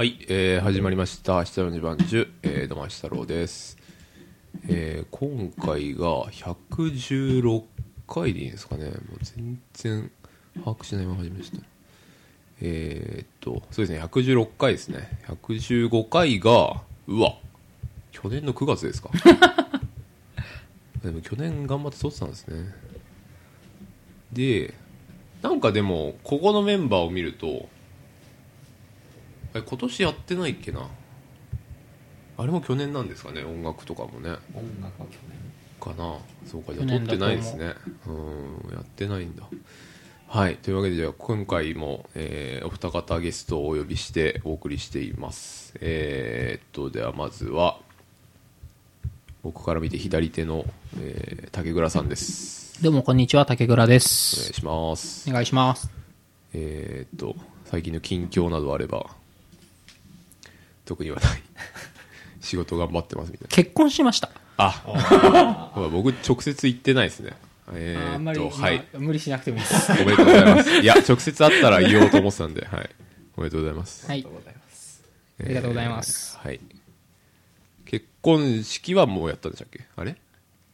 はい、えー始まりました「下の二番中」えー、どうもし太郎です、えー今回が116回でいいんですかね。もう全然把握しないまま始めました。えー、っとそうですね。116回ですね。115回がうわ去年の9月ですか。でも去年頑張って撮ってたんですね。でなんかでもここのメンバーを見るとえ今年やってないっけな？あれも去年なんですかね？音楽とかもね。音楽は去年。かな？そうか。じゃあ撮ってないですね。うん。やってないんだ。はい。というわけでじゃあ今回も、えーお二方ゲストをお呼びしてお送りしています。えーっとではまずは僕から見て左手の、えー竹倉さんです。どうもこんにちは、竹倉でお願すい。します。お願いします。えーっと最近の近況などあれば特にはない 仕事頑張ってますみたいな結婚しました。あ僕直接行ってないですねえあんまり、ーっとはい今無理しなくてもいいです。おめでとうございますいや直接会ったら言おうと思ってたんではいおめでとうございますはいありがとう。ございますありがとうございますえーはい結婚式はもうやったんでしたっけ？あれ？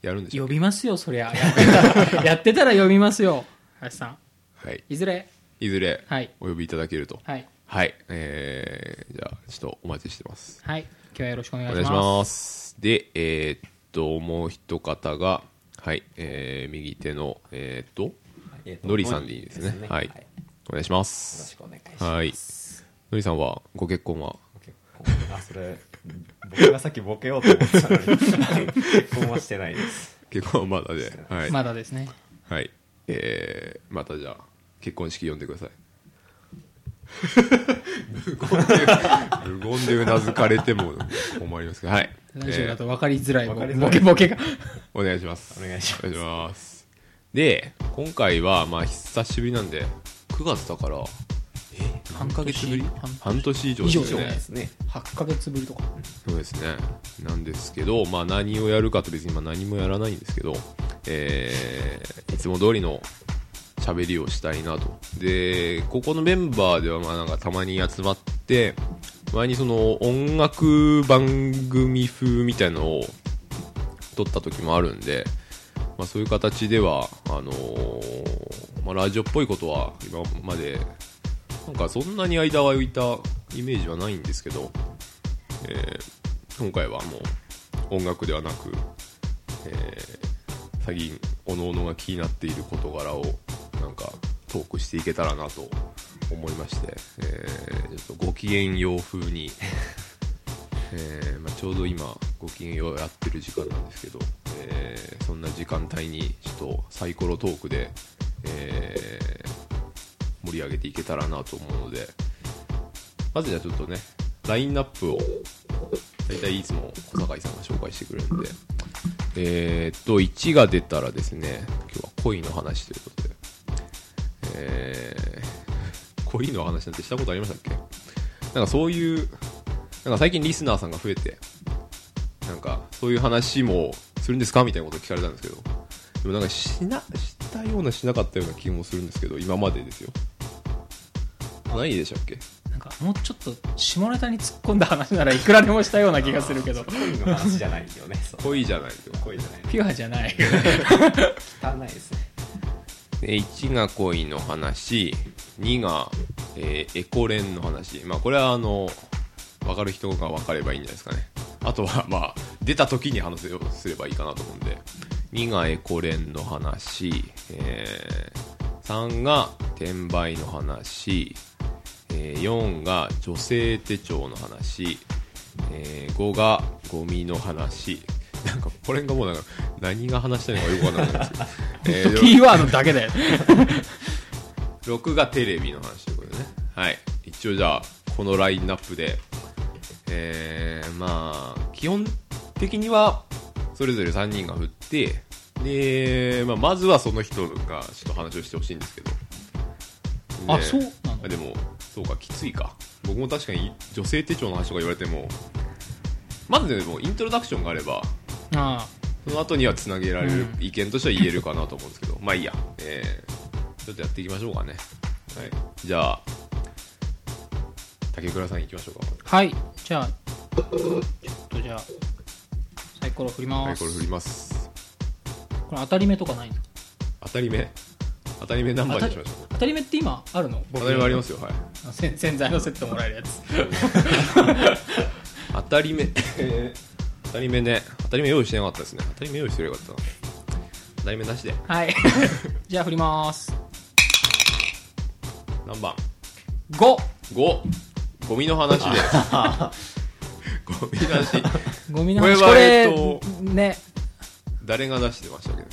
やるんでしょ呼びますよ、そりゃ。やってたら、やってたら呼びますよ。林さん。はいいずれ？いずれはいお呼びいただけるとはい。はいえー、じゃあちょっとお待ちしてますはい。今日はよろしくお願お願いします。ます。で、えーっと、もう一方が、はい、えー、右手の、えーっと、えーとのりさんでいいですね。はい、よお願いしまろすし。くお願いしますはい。のりさんは、ご結婚は、結婚あそれ僕がさっきボケようと思ってたのに結婚はしてないです結婚はまだで、はい。まだですね。はい。えー、またじゃあ、結婚式呼んでください。無言で、無言でうなずかれても困りますけど、はい。ラジオだえーと分かりづらい、分かりづらいボケボケが。お願いします。お願いしますお願いします。で、今回は、まあ、久しぶりなんで、9月だから、え何ヶ月ぶり？半年以上以上ですねですね8ヶ月ぶりとか。そうですね。なんですけど、まあ、何をやるかと別にまあ何もやらないんですけど、えー、いつも通りの喋りをしたいなと。で、ここのメンバーではまあなんかたまに集まって、前にその音楽番組風みたいのを撮った時もあるんで、まあそういう形では、あのーまあラジオっぽいことは今まで、なんかそんなに間は浮いたイメージはないんですけど、えー今回はもう音楽ではなく、えー最近おのおのが気になっている事柄をなんかトークしていけたらなと思いまして、えーちょっとご機嫌よう風に、えーまあ、ちょうど今ご機嫌ようやってる時間なんですけど、えーそんな時間帯にちょっとサイコロトークで、え盛り上げていけたらなと思うのでまずじゃあちょっとねラインナップを大体いつも小坂井さんが紹介してくれるんでえっと1が出たらですね今日は恋の話ということでえー恋の話なんてしたことありましたっけ？なんかそういうなんか最近リスナーさんが増えてなんかそういう話もするんですかみたいなことを聞かれたんですけどでもなんかしなしたようなしなかったような気もするんですけど今までですよ。何でしたっけ？なんか、もうちょっと下ネタに突っ込んだ話ならいくらでもしたような気がするけど、恋の話じゃないよねそう。恋じゃないけど恋じゃない。ピュアじゃない。汚いですね。で1が恋の話2が、えーエコレンの話。まあこれはあの分かる人が分かればいいんじゃないですかね。あとは まあ出た時に話をすればいいかなと思うんで。2がエコレンの話、えー3が転売の話、えー4が女性手帳の話、えー5がゴミの話。なんかこれがもうなんか何が話したいのかよくわからないんですけど、えーキーワードだけで。6がテレビの話ということでね。はい。一応じゃあこのラインナップで。えー、まあ基本的にはそれぞれ3人が振ってで、まあ、まずはその人がちょっと話をしてほしいんですけど。あ、でそうなの？あでもそうかきついか。僕も確かに女性手帳の話とか言われてもまずでもイントロダクションがあればあその後にはつなげられるうん。意見としては言えるかなと思うんですけど、まあいいや、えー、ちょっとやっていきましょうかね。はい。じゃあ、竹倉さん行きましょうか。はい。じゃあちょっとじゃあサイコロ振ります、はいこれ振ります。これ当たり目とかないの？当たり目？当たり目何番にしましょう当たり目って今あるの？当たり目ありますよはい。あ洗 洗剤のセットもらえるやつ。当たり目。当たり目ね当たり目用意してなかったですね。当たり目用意してればよかったな当たり目なしで。はい。じゃあ振ります。何番？5 5ゴミの話で ゴミ出し。ゴミのこれは話これえっとね。誰が出してましたっけ？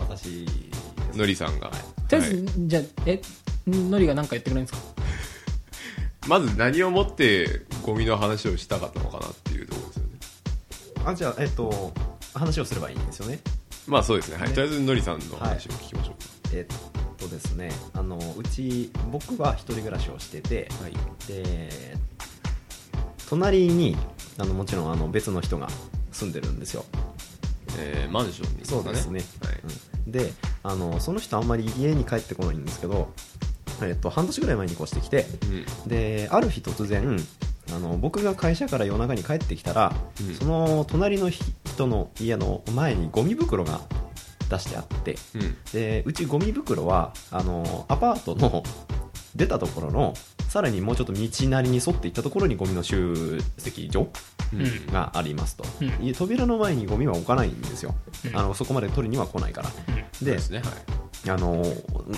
私のりさんが、とりあえず、はいじゃあえのりが何か言ってくれるんですか？まず何をもってゴミの話をしたかったのかなっていうとあじゃあえっと話をすればいいんですよね。まあそうですね、はい、ね。とりあえずのりさんの話を聞きましょえっとですね。あのうち僕は一人暮らしをしててうはい。で隣にあのもちろんあの別の人が住んでるんですよ。えー、マンションに。そうですね。はい。うん。であのその人あんまり家に帰ってこないんですけど、えっと、半年ぐらい前に越してきてうん。である日突然あの僕が会社から夜中に帰ってきたら、うん。その隣の人の家の前にゴミ袋が出してあってうん。でうちゴミ袋はあのアパートの 出たところのさらにもうちょっと道なりに沿っていったところにゴミの集積所がありますと、うん。扉の前にゴミは置かないんですよ、うん。あのそこまで取りには来ないから。そうでですね。はい。あの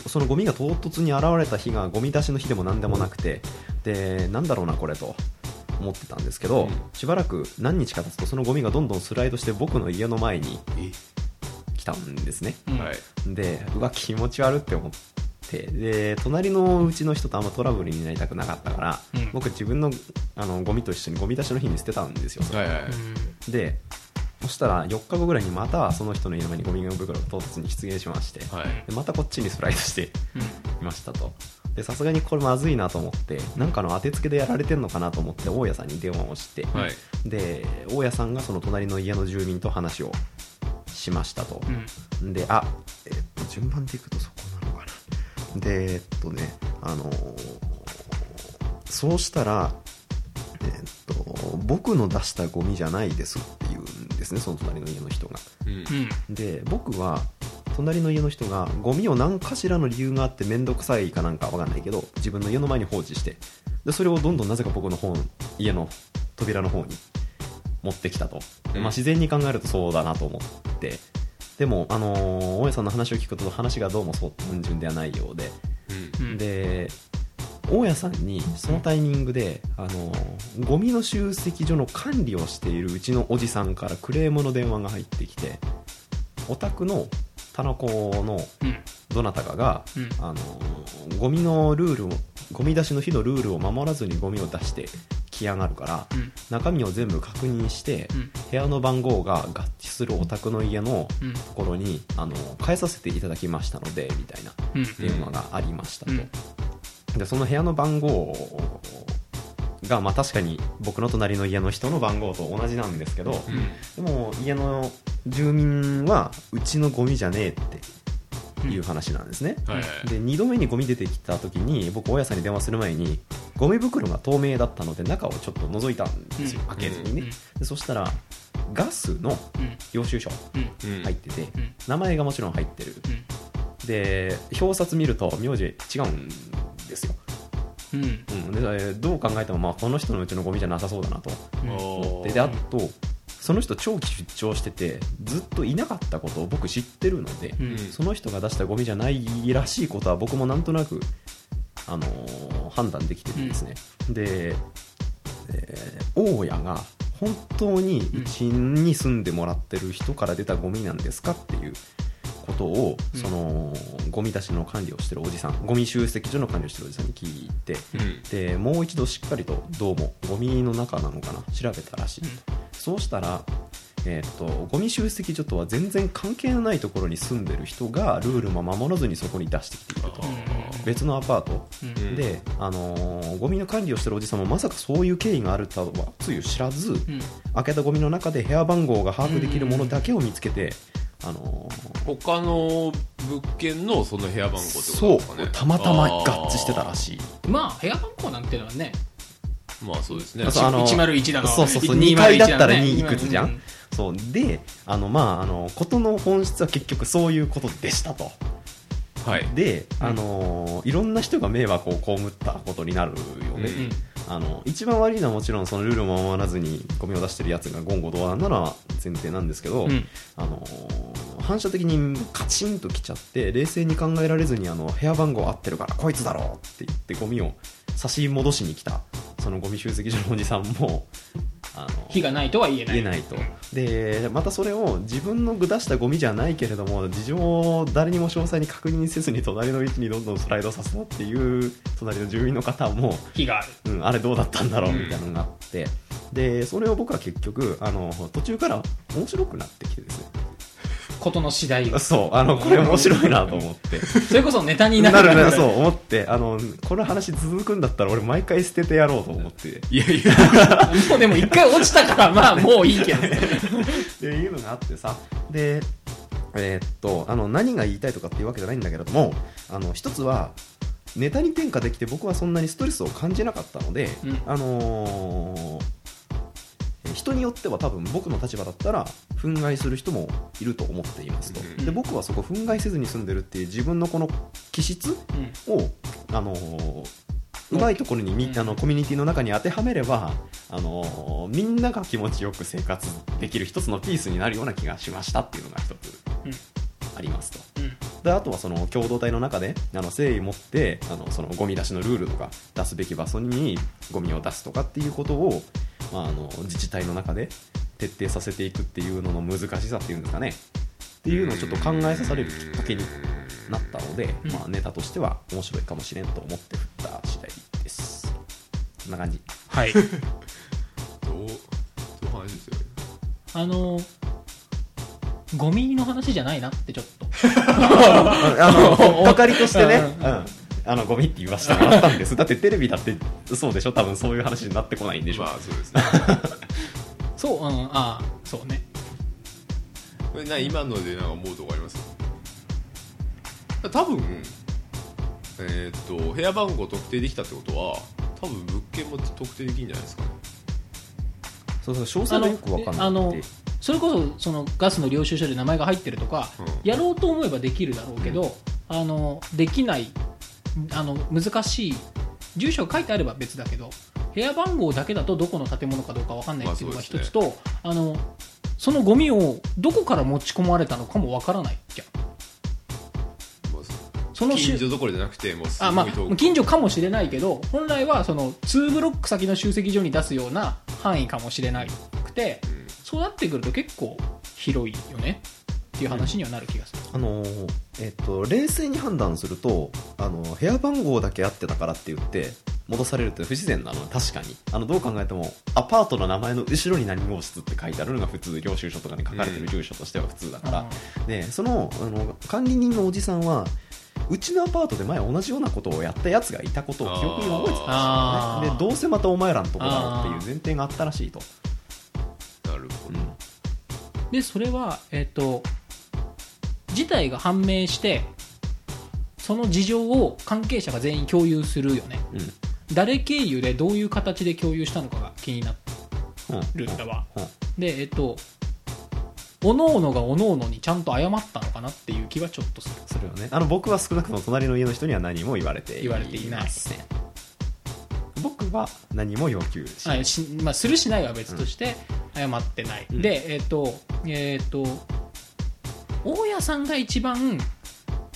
そのゴミが唐突に現れた日がゴミ出しの日でも何でもなくてでなんだろうなこれと思ってたんですけど、うん。しばらく何日か経つとそのゴミがどんどんスライドして僕の家の前にえ？来たんですね。でうわ気持ち悪って思ってで隣のうちの人とあんまトラブルになりたくなかったから、うん。僕自分のあのゴミと一緒にゴミ出しの日に捨てたんですよ、それ。はいはいうんでそしたら4日後ぐらいにまたその人の家の前にゴミ袋が唐突に出現しまして、はい。でまたこっちにスライドしてうん。いましたとでさすがにこれまずいなと思ってなんかの当てつけでやられてんのかなと思って大家さんに電話をして、はい。で大家さんがその隣の家の住民と話をしましたと、うん。であ、えっと、順番でいくとそこなのかな。でえっとねあのーそうしたらえっと僕の出したゴミじゃないですって言うんですねその隣の家の人が。うん。うんで僕は隣の家の人がゴミを何かしらの理由があって面倒くさいかなんかわかんないけど自分の家の前に放置してでそれをどんどんなぜか僕の方家の扉の方に持ってきたと、でまあ、自然に考えるとそうだなと思って。でも、あのー大家さんの話を聞くと話がどうもそう単純ではないようで、うんうん。で大家さんにそのタイミングで、あのーゴミの集積所の管理をしているうちのおじさんからクレームの電話が入ってきてお宅の棚子のうん。どなたかが、うん。あのーゴミのルールをゴミ出しの日のルールを守らずにゴミを出して来やがるから、うん。中身を全部確認して、うん。部屋の番号が合致するお宅の家のうん。ところにあの変えさせていただきましたのでみたいなうん。電話がありましたと、うん。でその部屋の番号が、まあ、確かに僕の隣の家の人の番号と同じなんですけど、でも家の住民はうちのゴミじゃねえっていう話なんですね、はいはい。で2度目にゴミ出てきた時に僕大家さんに電話する前にゴミ袋が透明だったので中をちょっと覗いたんですよ、うん。開けずにね、うん。でそしたらガスのうん。領収書うんうん。入ってて、うん。名前がもちろん入ってる。うん。で表札見ると名字違うんですよ、うん。うん、でえーどう考えてもまあこの人のうちのゴミじゃなさそうだなとおーでであとその人長期出張しててずっといなかったことを僕知ってるので、うん。その人が出したゴミじゃないらしいことは僕もなんとなく、あのー判断できててですね、で、えー大家が本当にうちに住んでもらってる人から出たゴミなんですかっていうことを、うん。そのゴミ出しの管理をしてるおじさんゴミ集積所の管理をしてるおじさんに聞いて、うん。でもう一度しっかりとどうもゴミの中なのかな調べたらしい、そうしたら、えーっとゴミ集積所とは全然関係のないところに住んでる人がルールも守らずにそこに出してきていると。別のアパート。で、あのーゴミの管理をしてるおじさんもまさかそういう経緯があるとはつゆ知らず、うん。開けたゴミの中で部屋番号が把握できるものだけを見つけて、あのー他の物件のその部屋番号ってことそうですかね。たまたま合致してたらしい。まあ部屋番号なんていうのはね。まあそうですね。あそうあの101だのそうそうそう201 2階だったらだね2いくつじゃうん。んそう。であのまああのことの本質は結局そういうことでしたと。はい。で、うん。あのーいろんな人が迷惑を被ったことになるよね、うんあの一番悪いのはもちろんそのルールも守らずにゴミを出してるやつが言語道断なのは前提なんですけど、うん。あのー反射的にカチンときちゃって冷静に考えられずにあの部屋番号合ってるからこいつだろうって言ってゴミを差し戻しに来たそのゴミ集積所のおじさんもあの火がないとは言えない。言えないと。でまたそれを自分の出したゴミじゃないけれども事情を誰にも詳細に確認せずに隣の位置にどんどんスライドさせたっていう隣の住民の方も、火がある。うん、あれどうだったんだろううんみたいなのがあって、でそれを僕は結局あの途中から面白くなってきてですねことの次第。そうあのこれ面白いなと思って。それこそネタにななるるねそう思って。あのこの話続くんだったら俺毎回捨ててやろうと思って。いやいや。もうでも一回落ちたからまあもういいけど。っていうのがあってさ。でえーっとあの何が言いたいとかっていうわけじゃないんだけれどもあの一つはネタに転嫁できて僕はそんなにストレスを感じなかったので、うん。あのー人によっては多分僕の立場だったら憤慨する人もいると思っていますと、うん。で僕はそこ憤慨せずに住んでるっていう自分のこの気質うん。を、あのーうまいところにみ、うん。あのコミュニティの中に当てはめれば、あのーみんなが気持ちよく生活できる一つのピースになるような気がしましたっていうのが一つうん。ありますと。うん。であとはその共同体の中であの誠意持ってあのそのゴミ出しのルールとか出すべき場所にゴミを出すとかっていうことを、まあ、あの自治体の中で徹底させていくっていうのの難しさっていうんですかね。っていうのをちょっと考えさされるきっかけになったので、うん。まあ、ネタとしては面白いかもしれんと思って振った次第です。こんな感じ。はい。どうどう話ですよ。ねあのゴミの話じゃないなってちょっと。あのかかりとしてね、ううんあのゴミって言わせてもらったんです。だってテレビだってそうでしょ？多分そういう話になってこないんでしょ、まあそうですね。そううんああそうね。これな今のでなんか思うとこあります？多分えーっと部屋番号特定できたってことは多分物件も特定できるんじゃないですかね。そうそう詳細がよく分かんないあのそれこそそのガスの領収書で名前が入ってるとか、うん。やろうと思えばできるだろうけど、あのできないあの難しい住所が書いてあれば別だけど部屋番号だけだとどこの建物かどうか分かんないっていうのが一まあつと、あのそのゴミをどこから持ち込まれたのかも分からないじゃ。んまあその近所どころじゃなくてもうすあまあ、近所かもしれないけど本来はその2ブロック先の集積所に出すような範囲かもしれなくてうん。そうなってくると結構広いよねっていう話にはなる気がする、あのーえっと冷静に判断するとあの部屋番号だけ合ってたからって言って戻されるって不自然なのは確かに。あのどう考えてもアパートの名前の後ろに何号室って書いてあるのが普通領収書とかに書かれてる住所としては普通だから、でそのあの管理人のおじさんはうちのアパートで前同じようなことをやったやつがいたことを記憶に覚えてたんですあー。よねでどうせまたお前らのとこだろうっていう前提があったらしいと、なるほど、うん。でそれはえっ、と事態が判明してその事情を関係者が全員共有するよね。うん。誰経由でどういう形で共有したのかが気になうんるんだわ。うん。でえっ、とおのおのがおのおのにちゃんと謝ったのかなっていう気はちょっとする。それをねあの僕は少なくとも隣の家の人には何も言われて言われていないません。僕は何も要求しない。あしまあ、するしないは別として謝ってない、うん。でえっ、とえっ、と大家さんが一番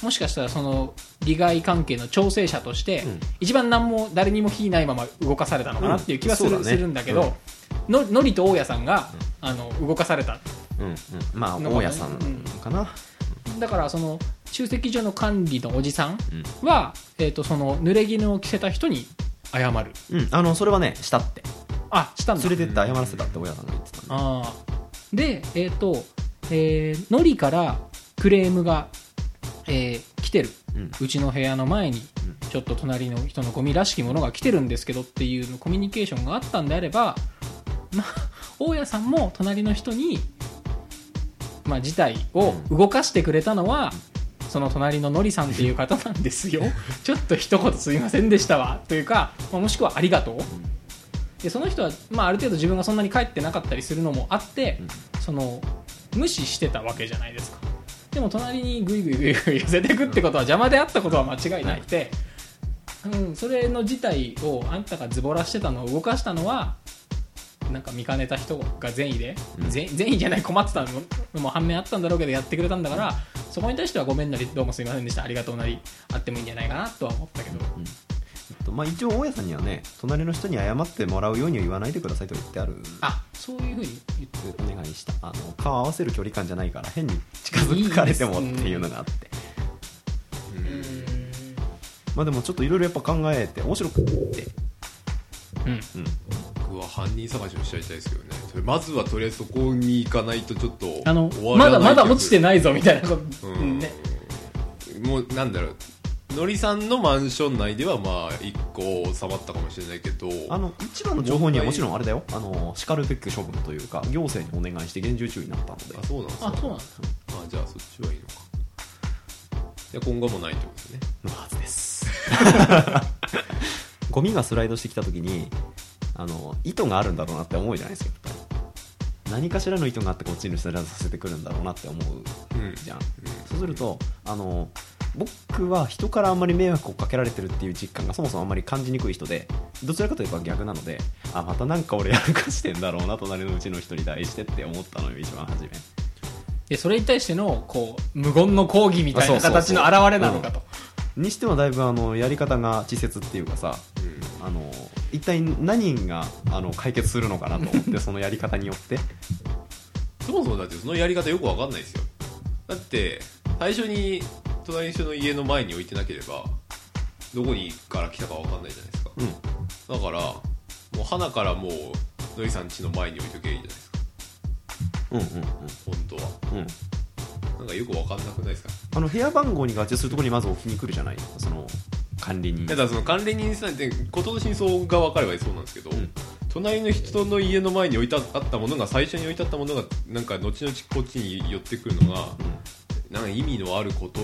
もしかしたらその利害関係の調整者として、うん。一番何も誰にも非ないまま動かされたのかなっていう気はする,、うん。するんだけど、ののりと大家さんが、あの動かされた。うん。うん。まあの大家さんかな、だからその集積所の管理のおじさんうん。は、えっとその濡れ衣を着せた人に謝る。うん、あのそれはねしたって。あしたんだ。連れてって謝らせたって親さんが言ってたあー。で、えっ、と、えー、のりからクレームが、えー来てる。うんうちの部屋の前にうん、ちょっと隣の人のゴミらしきものが来てるんですけどっていうのコミュニケーションがあったんであれば、まあ、大家さんも隣の人に、まあ、事態を動かしてくれたのは、その隣ののりさんっていう方なんですよ。ちょっと一言すいませんでしたわ。というか、まあもしくはありがとう。でその人は、まあ、ある程度自分がそんなに帰ってなかったりするのもあって、その無視してたわけじゃないですか。でも隣にグイグイグイグイ寄せていくってことは邪魔であったことは間違いなくて、うん、それの事態をあんたがズボラしてたのを動かしたのはなんか見かねた人が善意で、うん。善善意じゃない困ってたのも反面あったんだろうけどやってくれたんだからそこに対してはごめんなりどうもすいませんでした。ありがとうなりあってもいいんじゃないかなとは思ったけど、えっとまあ、一応大家さんにはね隣の人に謝ってもらうようには言わないでくださいと言ってある。あそういうふうに言ってお願いしたあの顔合わせる距離感じゃないから変に近づかれてもっていうのがあって。まあでもちょっといろいろやっぱ考えて面白くって。うん。うん。僕は犯人探しをしちゃいたいですけどね。それまずはとりあえずそこに行かないとちょっとあの終わらないまだまだ落ちてないないぞみたいなこと、うん。ね。もうなんだろうのりさんのマンション内ではまあ一個収まったかもしれないけどあの一番の情報にはもちろんあれだよ。あの叱るべき処分というか行政にお願いして厳重注意になったので。あそうなんですか。あそうなんですあじゃあそっちはいいのか。じゃあ今後もないってことですね。のはずです。ゴミがスライドしてきた時にあの意図があるんだろうなって思うじゃないですか。何かしらの意図があってこっちにスライドさせてくるんだろうなって思ううん。じゃん、そうするとあの僕は人からあんまり迷惑をかけられてるっていう実感がそもそもあんまり感じにくい人でどちらかといえば逆なのであまたなんか俺やらかしてんだろうな隣のうちの人に対してって思ったのよ一番初め。でそれに対してのこう無言の抗議みたいな形の表れなのかと。にしてはだいぶあのやり方が稚拙っていうかさうん。あの一体何があの解決するのかなと思ってそのやり方によって。そもそもだってそのやり方よくわかんないですよだって最初に隣の人の家の前に置いてなければどこにから来たかわかんないじゃないですか。うん。だからもう花からもうのりさん家の前に置いとけばいいじゃないですか。うんうん本当は。うん。うんなんかよくわかんなくないですか？あの部屋番号に合致するところにまず置きに来るじゃない？その管理人。だからその管理人さんって事の真相が分かればそうなんですけど、ん隣の人の家の前に置いてあったものが最初に置いてあったものがなんか後々こっちに寄ってくるのが、なんか意味のあること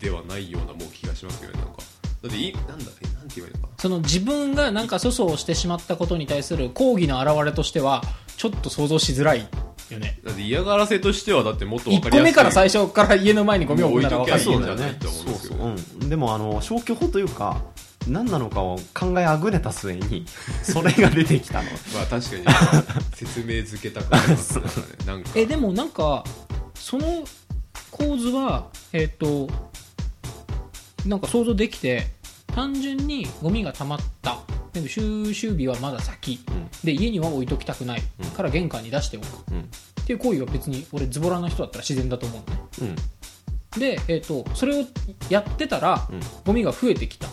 ではないようなもう気がしますけどねなんか。だっていなんだえなんて言えばいいのかな。その自分がなんか粗相をしてしまったことに対する抗議の表れとしてはちょっと想像しづらいよね。だって嫌がらせとしてはだってもっと分か1りやすい個目から最初から家の前にゴミを置くなら分かるもう置いときゃいいよんじゃないと思うんですけどそうそう、うん、でもあの消去法というか何なのかを考えあぐねた末に それが出てきたの。まあ確かに説明づけたくなりますねなんか。えでもなんかその構図はえっ、となんか想像できて単純にゴミが溜まった。でも収集日はまだ先。うん。で家には置いときたくない。うん。から玄関に出しておく。うん。っていう行為は別に俺ズボラな人だったら自然だと思うのね。うん。で、えー、とそれをやってたら、うん。ゴミが増えてきた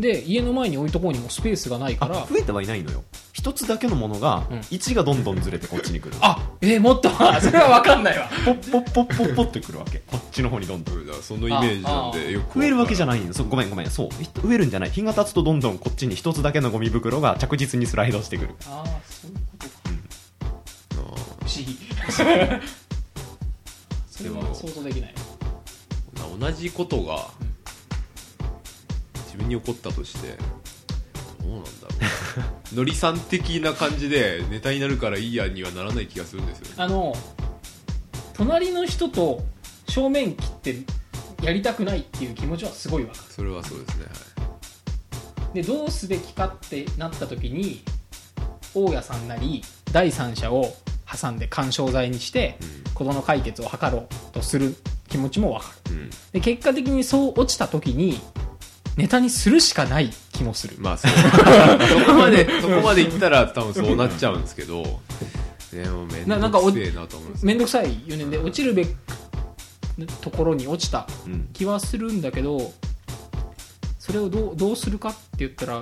で家の前に置いとこうにもスペースがないから。あ増えてはいないのよ。一つだけのものがうん。位置がどんどんずれてこっちに来る。あえーもっと？それは分かんないわ。ポッポッポッポッポってくるわけこっちの方にどんどんそのイメージなんでよく増えるわけじゃないんそうごめんごめんそう増えるんじゃない日が経つとどんどんこっちに一つだけのゴミ袋が着実にスライドしてくるああそういうことか不思議それは想像できない同じことが自分に起こったとしてどうなんだろう。のりさん的な感じでネタになるからいいやにはならない気がするんですよね。あの隣の人と正面切ってやりたくないっていう気持ちはすごいわかる。それはそうですね、でどうすべきかってなった時に大家さんなり第三者を挟んで干渉剤にして事の解決を図ろうとする気持ちもわかる。うん、うん、で結果的にそう落ちた時にネタにするしかない気もする。まあそう。そこまでそこまでいったら多分そうなっちゃうんですけど。でもめんななんかおどくせえなと思いますめんどくさい4年で落ちるべきところに落ちたうん。気はするんだけどそれをどうどうするかって言ったら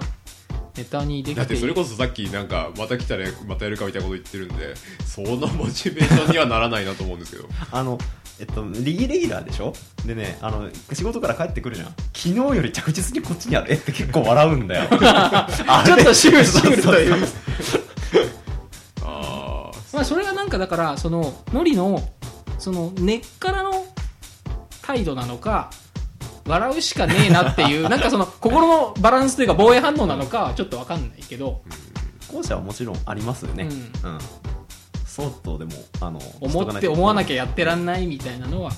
ネタにできてだってそれこそさっきなんかまた来たらまたやるかみたいなこと言ってるんでそのモチベーションにはならないなと思うんですけど。あのえっとリギレギュラーでしょ？でねあの仕事から帰ってくるじゃん。昨日より着実にこっちにある。え？って結構笑うんだよ。あ ちょっとシュールシュールという。ああまあ、それがなんかだからそのノリのその根っからの態度なのか笑うしかねえなっていう なんかその心のバランスというか防衛反応なのかはちょっと分かんないけど。後者はもちろんありますよね。うん。うん、そうとでもあの思って思わなきゃゃやってらんないみたいなのは。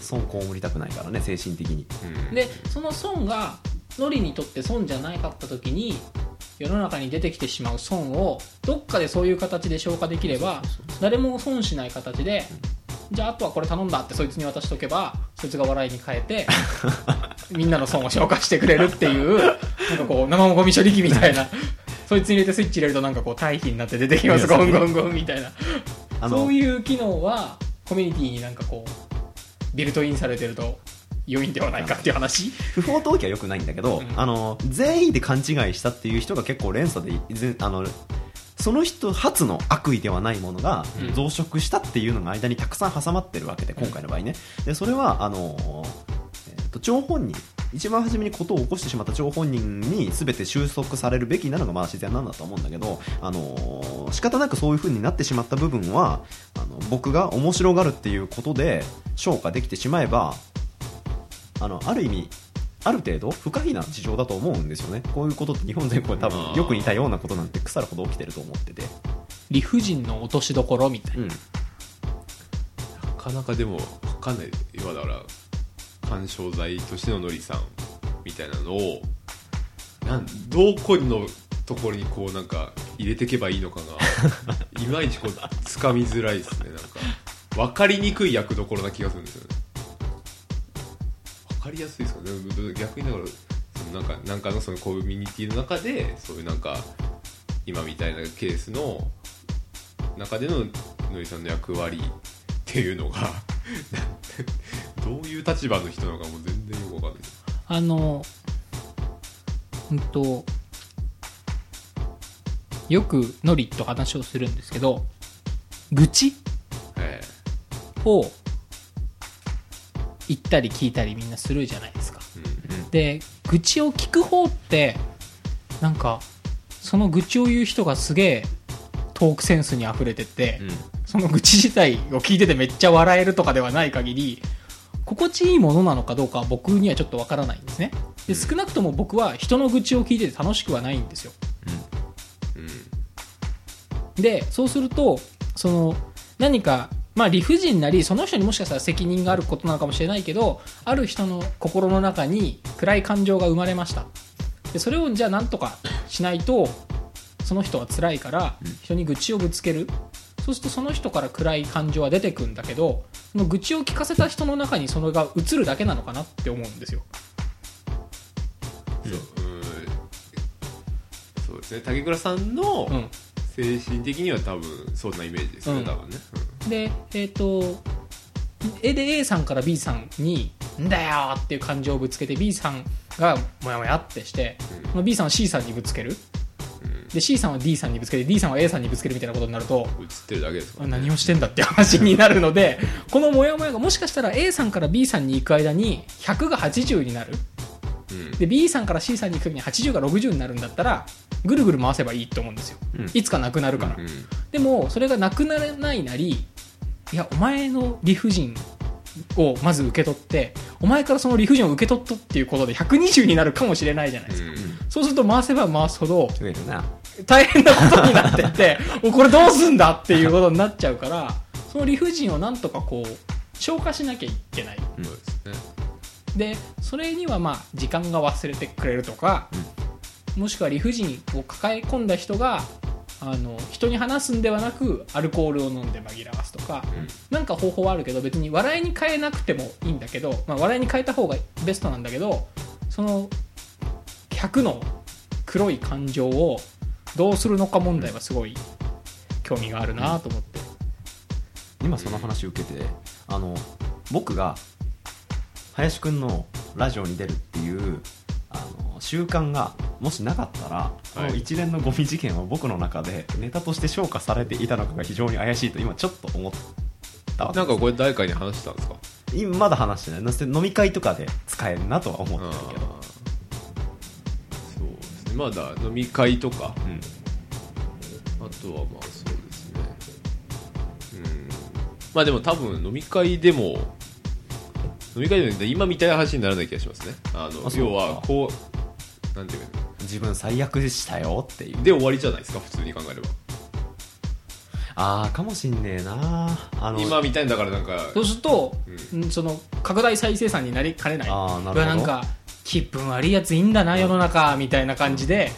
損被りたくないからね精神的に。うん。でその損がノリにとって損じゃなかった時に世の中に出てきてしまう損をどっかでそういう形で消化できれば誰も損しない形でじゃああとはこれ頼んだってそいつに渡しとけばそいつが笑いに変えて みんなの損を消化してくれるっていうなんかこう生ゴミ処理機みたいなそいつに入れてスイッチ入れるとなんかこう対比になって出てきます。ゴンゴンゴンみたいな。そういう機能はコミュニティになんかこうビルトインされてると良いんではないかっていう話。不法投棄はよくないんだけど、うん。あの全員で勘違いしたっていう人が結構連鎖であのその人初の悪意ではないものがうん。増殖したっていうのが間にたくさん挟まってるわけで今回の場合ね。でそれはあの、えーと張本人一番初めに事を起こしてしまった張本人に全て収束されるべきなのがまあ自然なんだと思うんだけど、あの仕方なくそういう風になってしまった部分はあの僕が面白がるっていうことで消化できてしまえばあのある意味ある程度不可避な事情だと思うんですよね。こういうことって日本全国で多分よく似たようなことなんて腐るほど起きてると思ってて、理不尽の落としどころみたいな、うん、なかなかでも分かんない。要はだから緩衝材としてののりさんみたいなのをなんどこのところにこうなんか入れていけばいいのかが いまいちこうつかみづらいですね。なんか分かりにくい役どころな気がするんですよね。分かりやすいですかね。逆にだからそのなんかなんかのそのコミュニティの中でそういうなんか今みたいなケースの中でののりさんの役割っていうのがどういう立場の人なのかもう全然よくわかんない。あのうんとよくノリと話をするんですけど愚痴えを言ったり聞いたりみんなするじゃないですか。えうん。で愚痴を聞く方ってなんかその愚痴を言う人がすげえトークセンスに溢れてて、その愚痴自体を聞いててめっちゃ笑えるとかではない限り心地いいものなのかどうかは僕にはちょっとわからないんですね。で少なくとも僕は人の愚痴を聞いてて楽しくはないんですよ。うん。でそうするとその何かまあ理不尽なりその人にもしかしたら責任があることなのかもしれないけどある人の心の中に暗い感情が生まれました。でそれをじゃあ何とかしないとその人は辛いから人に愚痴をぶつけるそうするとその人から暗い感情は出てくんだけどその愚痴を聞かせた人の中にそれが映るだけなのかなって思うんですよ。そう。ですね。竹倉さんのうん。精神的には多分そんなイメージですよね、うん。多分ね、でえっ、と絵で A さんから B さんに「んだよ!」っていう感情をぶつけて B さんがモヤモヤってして、うん。B さんは C さんにぶつける。うんで C さんは D さんにぶつけて D さんは A さんにぶつけるみたいなことになるとうん、映ってるだけですから、ね、何をしてんだって話になるので このモヤモヤがもしかしたら A さんから B さんに行く間に100が80になる。うん。で B さんから C さんに行く時に80が60になるんだったらぐるぐる回せばいいと思うんですよ、うん。いつかなくなるから、うんでもそれがなくならないなりいやお前の理不尽をまず受け取ってお前からその理不尽を受け取ったっていうことで120になるかもしれないじゃないですか、そうすると回せば回すほど増えるな大変なことになってって おこれどうすんだっていうことになっちゃうからその理不尽をなんとかこう消化しなきゃいけない。そうですね。でそれにはまあ時間が忘れてくれるとか、もしくは理不尽を抱え込んだ人があの人に話すんではなくアルコールを飲んで紛らわすとか、なんか方法はあるけど別に笑いに変えなくてもいいんだけど、まあ、笑いに変えた方がベストなんだけどその100の黒い感情をどうするのか問題はすごい興味があるなと思って、今その話受けてあの僕が林くんのラジオに出るっていうあの習慣がもしなかったら、この一連のゴミ事件は僕の中でネタとして消化されていたのかが非常に怪しいと今ちょっと思ったなんかこれ誰かに話したんですか？今まだ話してない。な飲み会とかで使えるなとは思ってるけど、まだ飲み会とか。うん。あとはまあそうですね。うん。まあでも多分飲み会でも飲み会でも今みたいな話にならない気がしますね。あの要はこうなんていうか自分最悪でしたよっていう。で終わりじゃないですか普通に考えれば。ああかもしんねえな。あの今みたいにだからなんかそうすると、ううんその拡大再生産になりかねない。あーなるほど。なんか気分悪いやついいんだな世の中みたいな感じで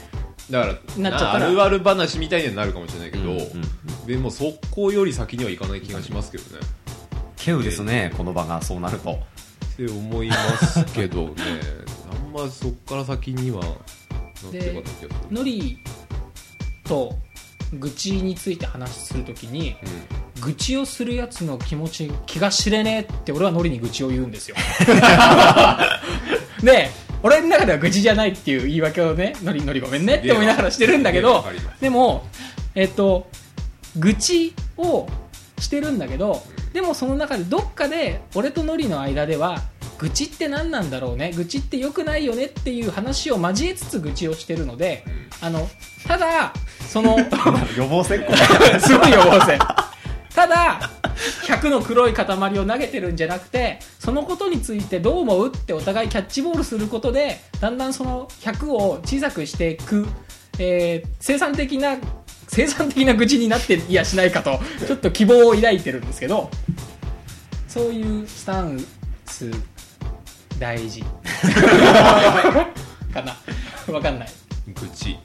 だからなっちゃったら。あるある話みたいにはなるかもしれないけど、うんうんうん。でもそこより先にはいかない気がしますけどね。稀有ですねこの場がそうなると。って思いますけどね。あんまそっから先にはなってなかった気がする。ノリと愚痴について話するときに愚痴をするやつの気持ち気が知れねえって俺はノリに愚痴を言うん。ですよで俺の中では愚痴じゃないっていう言い訳をねノリノリごめんねって思いながらしてるんだけどでもえっと愚痴をしてるんだけどでもその中でどっかで俺とノリの間では愚痴って何なんだろうね愚痴って良くないよねっていう話を交えつつ愚痴をしてるのであのただその 予防線香 すごい予防線ただ100の黒い塊を投げてるんじゃなくてそのことについてどう思うってお互いキャッチボールすることでだんだんその100を小さくしていく、えー生産的な生産的な愚痴になっていやしないかとちょっと希望を抱いてるんですけどそういうスタンス大事。かな。わかんない。愚痴。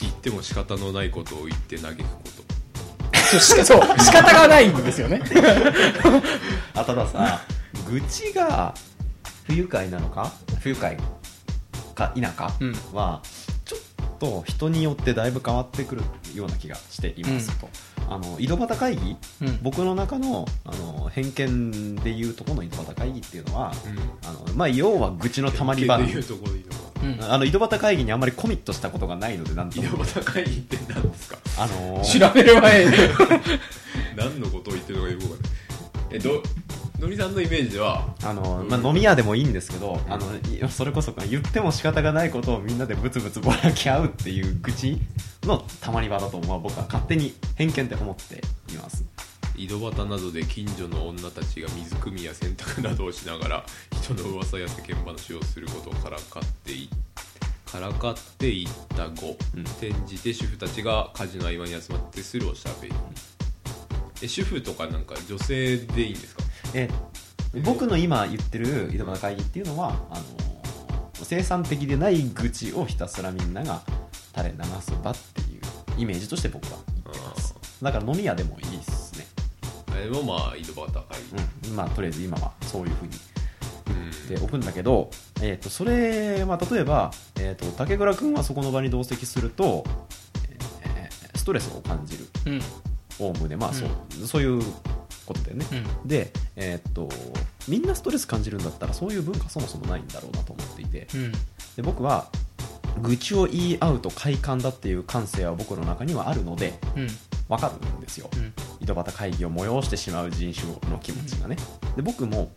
言っても仕方のないことを言って嘆くことそう仕方がないんですよね。あたださ愚痴が不愉快なのか？不愉快か否かうん。はと人によってだいぶ変わってくるような気がしていますと、あの井戸端会議、うん。僕の中のあの偏見でいうとこの井戸端会議っていうのは、うん。あのまあ、要は愚痴のたまり場。でいうところあの井戸端会議にあんまりコミットしたことがないのでなんと井戸も端会議って何ですか？あのー。調べる前に。何のことを言ってるのかよくわかんない。えどのりさんのイメージでは？あのまあ、飲み屋でもいいんですけど、あのいそれこそ言っても仕方がないことをみんなでブツブツぼらき合うっていう愚痴のたまり場だと、まあ、僕は勝手に偏見って思っています。井戸端などで近所の女たちが水汲みや洗濯などをしながら人の噂や世間話をすることをからかっていからかっていった後、うん。転じて主婦たちが家事の合間に集まってするおしゃべりえ主婦とかなんか女性でいいんですか？え僕の今言ってる井戸端会議っていうのはあの生産的でない愚痴をひたすらみんなが垂れ流す場っていうイメージとして僕は言ってます。だから飲み屋でもいいですね、あれもまあ井戸端会議、うん、まあとりあえず今はそういうふうにうん。っておくんだけど、えー、とそれは例えば、えー、と竹倉君はそこの場に同席すると、えーストレスを感じるうん。おおむねまあそう,、そういうことだよね、うん。で、えー、とみんなストレス感じるんだったらそういう文化そもそもないんだろうなと思っていて。うん。で僕は愚痴を言い合うと快感だっていう感性は僕の中にはあるのでうん。わかるんですよ、うん。井戸端会議を催してしまう人種の気持ちがね。で僕も、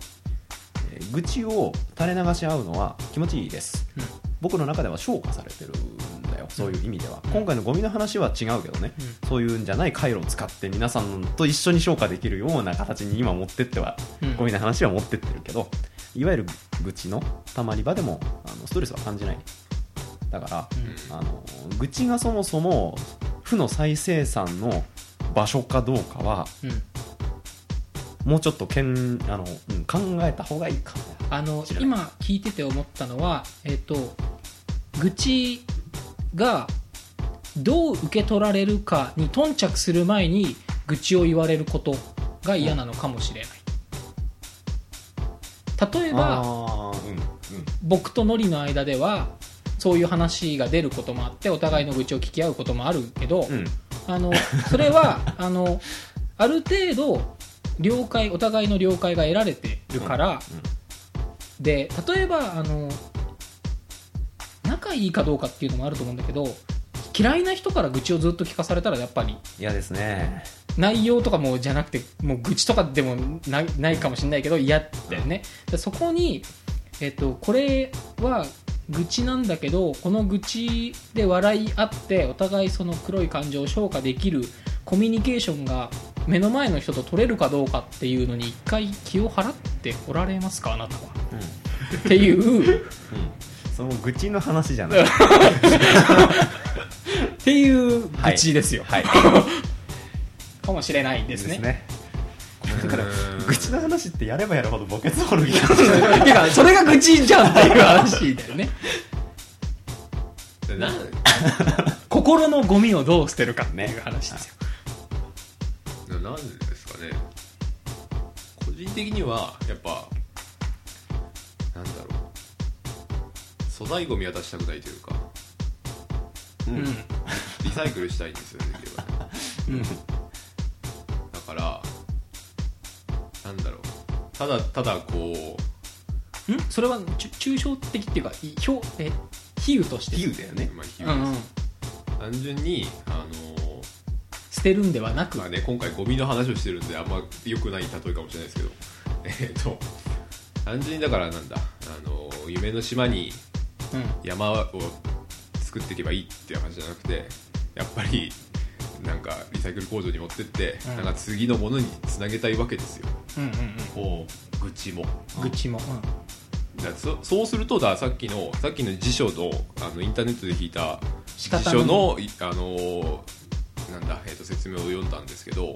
えー愚痴を垂れ流し合うのは気持ちいいです。うん。僕の中では昇華されてるそういう意味では、今回のゴミの話は違うけどね、うそういうんじゃない回路を使って皆さんと一緒に昇華できるような形に今持ってっては、うん。ゴミの話は持ってってるけどいわゆる愚痴のたまり場でもあのストレスは感じない。だから、あの愚痴がそもそも負の再生産の場所かどうかはうん。もうちょっとけんあの、うん考えた方がいいかもあの今聞いてて思ったのは、えっと愚痴がどう受け取られるかに頓着する前に愚痴を言われることが嫌なのかもしれない、例えば僕とノリの間ではそういう話が出ることもあってお互いの愚痴を聞き合うこともあるけど、あのそれは あのある程度了解お互いの了解が得られてるから、で例えばあの仲いいかどうかっていうのもあると思うんだけど嫌いな人から愚痴をずっと聞かされたらやっぱり嫌ですね。内容とかもじゃなくてもう愚痴とかでもないかもしれないけど嫌だよね、でそこに、えっと、これは愚痴なんだけどこの愚痴で笑い合ってお互いその黒い感情を消化できるコミュニケーションが目の前の人と取れるかどうかっていうのに一回気を払っておられますかあなたは。っていうその愚痴の話じゃない。っていうはい愚痴ですよ、はい。かもしれないですね。ねだからうん。愚痴の話ってやればやるほど墓穴掘る気がするてかそれが愚痴じゃんっていう話だよね。心のゴミをどう捨てるかっていう話ですよ、ななんでですかね。個人的にはやっぱ粗大ゴミは出したくないというかうん。リサイクルしたいんですよねできればねうん。だからなんだろう。ただただこん？それはち抽象的っていうかい表え比喩として。比喩だよね。う、まあ、比うんうん。喩です単純にあの捨てるんではなく、まあね今回ゴミの話をしてるんであんま良くない例えかもしれないですけど。えっ、と単純にだからなんだあの夢の島にうん山を作っていけばいいっていう話じゃなくてやっぱりなんかリサイクル工場に持ってって、うん。なんか次のものにつなげたいわけですよ。うんうんこう愚痴も。うん愚痴も、だからそそうするとださっきのさっきの辞書のあのインターネットで引いた辞書のいあのなんだ、えー、と説明を読んだんですけど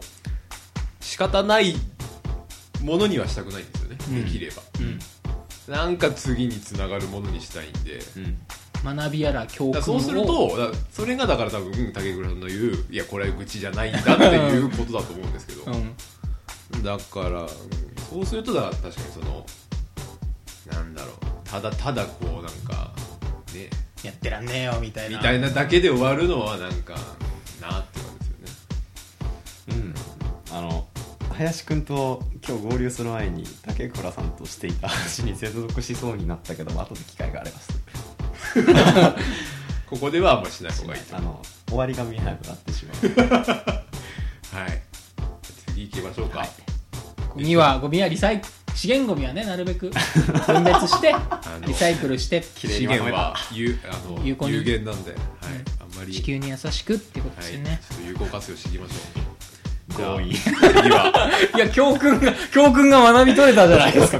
仕方ないものにはしたくないんですよね、うん。できれば。うんなんか次につながるものにしたいんで。うん。学びやら教訓を。そうするとだそれがだから多分竹倉さんの言ういやこれは愚痴じゃないんだっていうことだと思うんですけど、うん。だから、うんそうするとだ確かにそのなんだろう。ただただこうなんかね。やってらんねえよみたいな。みたいなだけで終わるのはなんか林くんと今日合流する前に竹倉さんとしていた話に接続しそうになったけど後で機会があれば。す るここではあんましない方がいいと。あの終わりが見えなくなってしまう はい。次行きましょうか、はい。ゴミはゴミはリサイ資源ゴミはねなるべく。分別してリサイクルして資源は有あの有効に。有限なんで、はい、あんまり。地球に優しくっていうことはい、ですよね、ちょっと有効活用していきましょうじゃあ。強引。次 はい、や教訓が教訓が学び取れたじゃないですか